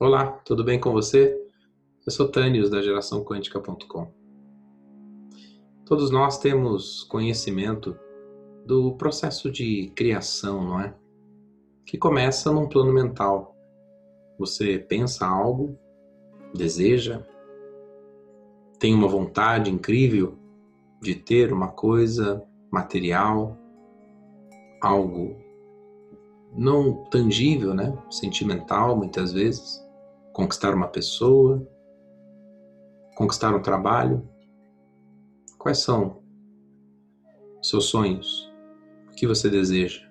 Olá, tudo bem com você? Eu sou Tânios da geração quântica.com. Todos nós temos conhecimento do processo de criação, não é? Que começa num plano mental. Você pensa algo, deseja, tem uma vontade incrível de ter uma coisa material, algo não tangível, né? Sentimental, muitas vezes conquistar uma pessoa, conquistar um trabalho? Quais são seus sonhos? O que você deseja?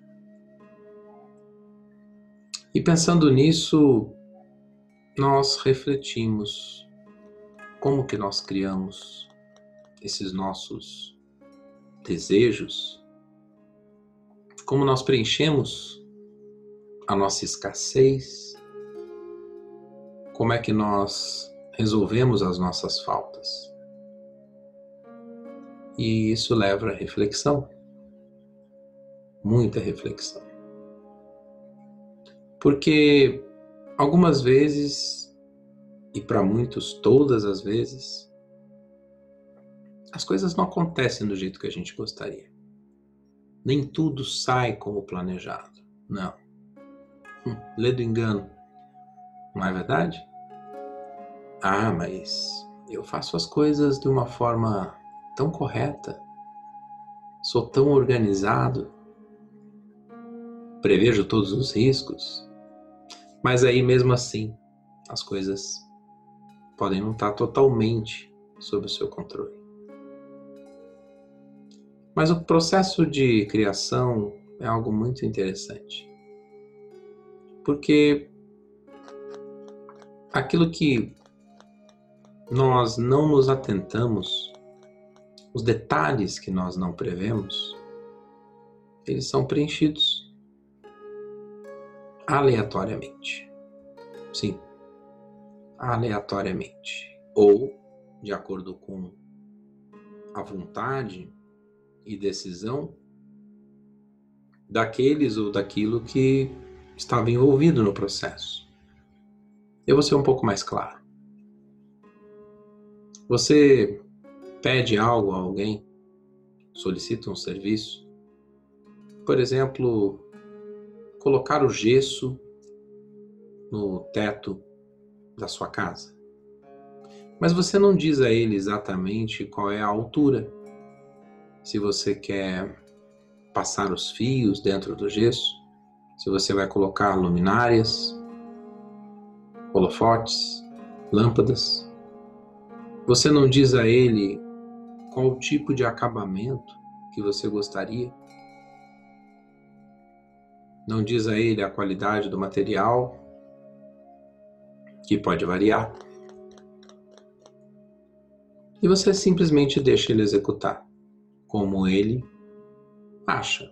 E pensando nisso, nós refletimos como que nós criamos esses nossos desejos, como nós preenchemos a nossa escassez, como é que nós resolvemos as nossas faltas. E isso leva a reflexão, muita reflexão. Porque algumas vezes, e para muitos todas as vezes, as coisas não acontecem do jeito que a gente gostaria. Nem tudo sai como planejado. Não. Hum, lê do engano. Não é verdade? Ah, mas eu faço as coisas de uma forma tão correta, sou tão organizado, prevejo todos os riscos, mas aí mesmo assim as coisas podem não estar totalmente sob o seu controle. Mas o processo de criação é algo muito interessante. Porque aquilo que nós não nos atentamos, os detalhes que nós não prevemos, eles são preenchidos aleatoriamente. Sim, aleatoriamente. Ou de acordo com a vontade e decisão daqueles ou daquilo que estava envolvido no processo. Eu vou ser um pouco mais claro. Você pede algo a alguém, solicita um serviço, por exemplo, colocar o gesso no teto da sua casa. Mas você não diz a ele exatamente qual é a altura. Se você quer passar os fios dentro do gesso, se você vai colocar luminárias, holofotes, lâmpadas. Você não diz a ele qual tipo de acabamento que você gostaria. Não diz a ele a qualidade do material, que pode variar. E você simplesmente deixa ele executar como ele acha.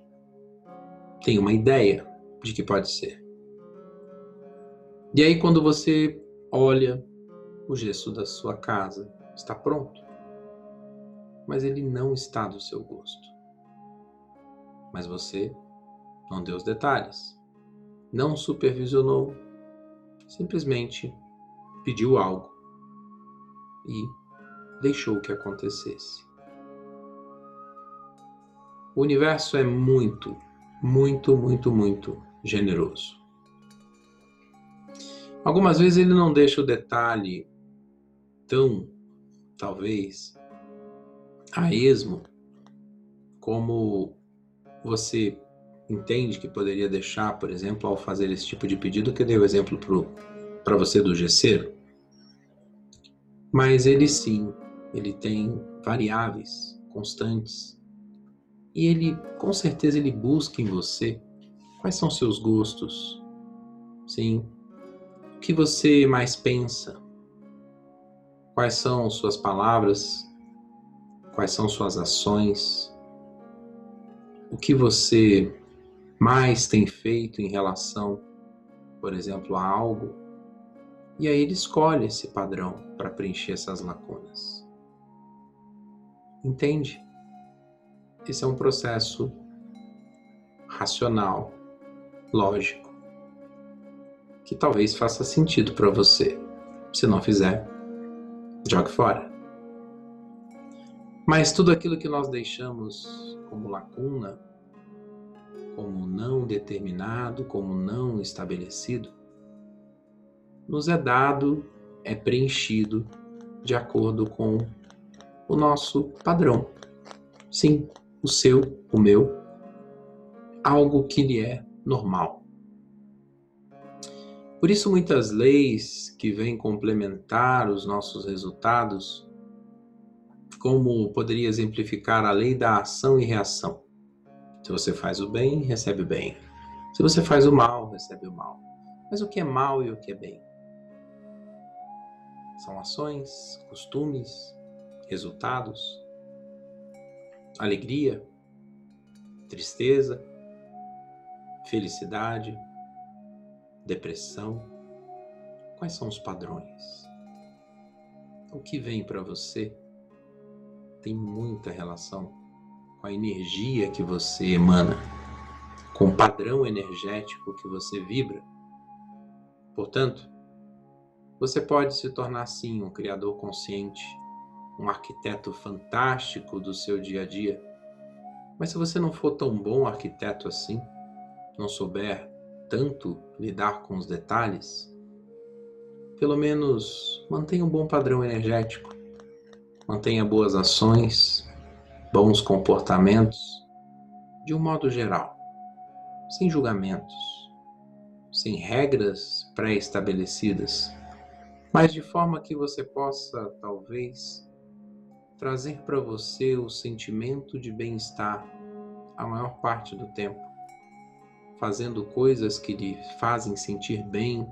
Tem uma ideia de que pode ser. E aí, quando você olha, o gesso da sua casa está pronto, mas ele não está do seu gosto. Mas você não deu os detalhes, não supervisionou, simplesmente pediu algo e deixou que acontecesse. O universo é muito, muito, muito, muito generoso. Algumas vezes ele não deixa o detalhe tão, talvez, a esmo como você entende que poderia deixar, por exemplo, ao fazer esse tipo de pedido, que eu dei o exemplo para você do gesseiro. Mas ele sim, ele tem variáveis constantes. E ele, com certeza, ele busca em você quais são seus gostos. Sim, que você mais pensa? Quais são suas palavras? Quais são suas ações? O que você mais tem feito em relação, por exemplo, a algo? E aí ele escolhe esse padrão para preencher essas lacunas. Entende? Esse é um processo racional, lógico. Que talvez faça sentido para você. Se não fizer, jogue fora. Mas tudo aquilo que nós deixamos como lacuna, como não determinado, como não estabelecido, nos é dado, é preenchido de acordo com o nosso padrão. Sim, o seu, o meu, algo que lhe é normal. Por isso, muitas leis que vêm complementar os nossos resultados, como poderia exemplificar a lei da ação e reação. Se você faz o bem, recebe o bem. Se você faz o mal, recebe o mal. Mas o que é mal e o que é bem? São ações, costumes, resultados, alegria, tristeza, felicidade, depressão? Quais são os padrões? O que vem para você tem muita relação com a energia que você emana, com o padrão energético que você vibra. Portanto, você pode se tornar sim um criador consciente, um arquiteto fantástico do seu dia a dia. Mas se você não for tão bom arquiteto assim, não souber tanto lidar com os detalhes, pelo menos mantenha um bom padrão energético, mantenha boas ações, bons comportamentos, de um modo geral, sem julgamentos, sem regras pré-estabelecidas, mas de forma que você possa, talvez, trazer para você o sentimento de bem-estar a maior parte do tempo fazendo coisas que lhe fazem sentir bem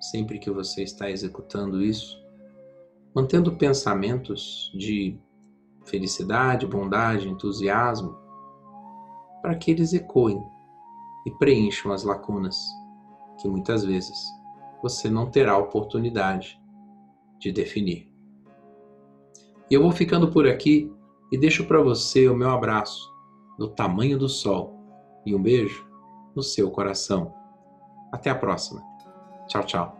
sempre que você está executando isso, mantendo pensamentos de felicidade, bondade, entusiasmo, para que eles ecoem e preencham as lacunas que muitas vezes você não terá oportunidade de definir. E eu vou ficando por aqui e deixo para você o meu abraço do tamanho do sol e um beijo no seu coração. Até a próxima. Tchau, tchau.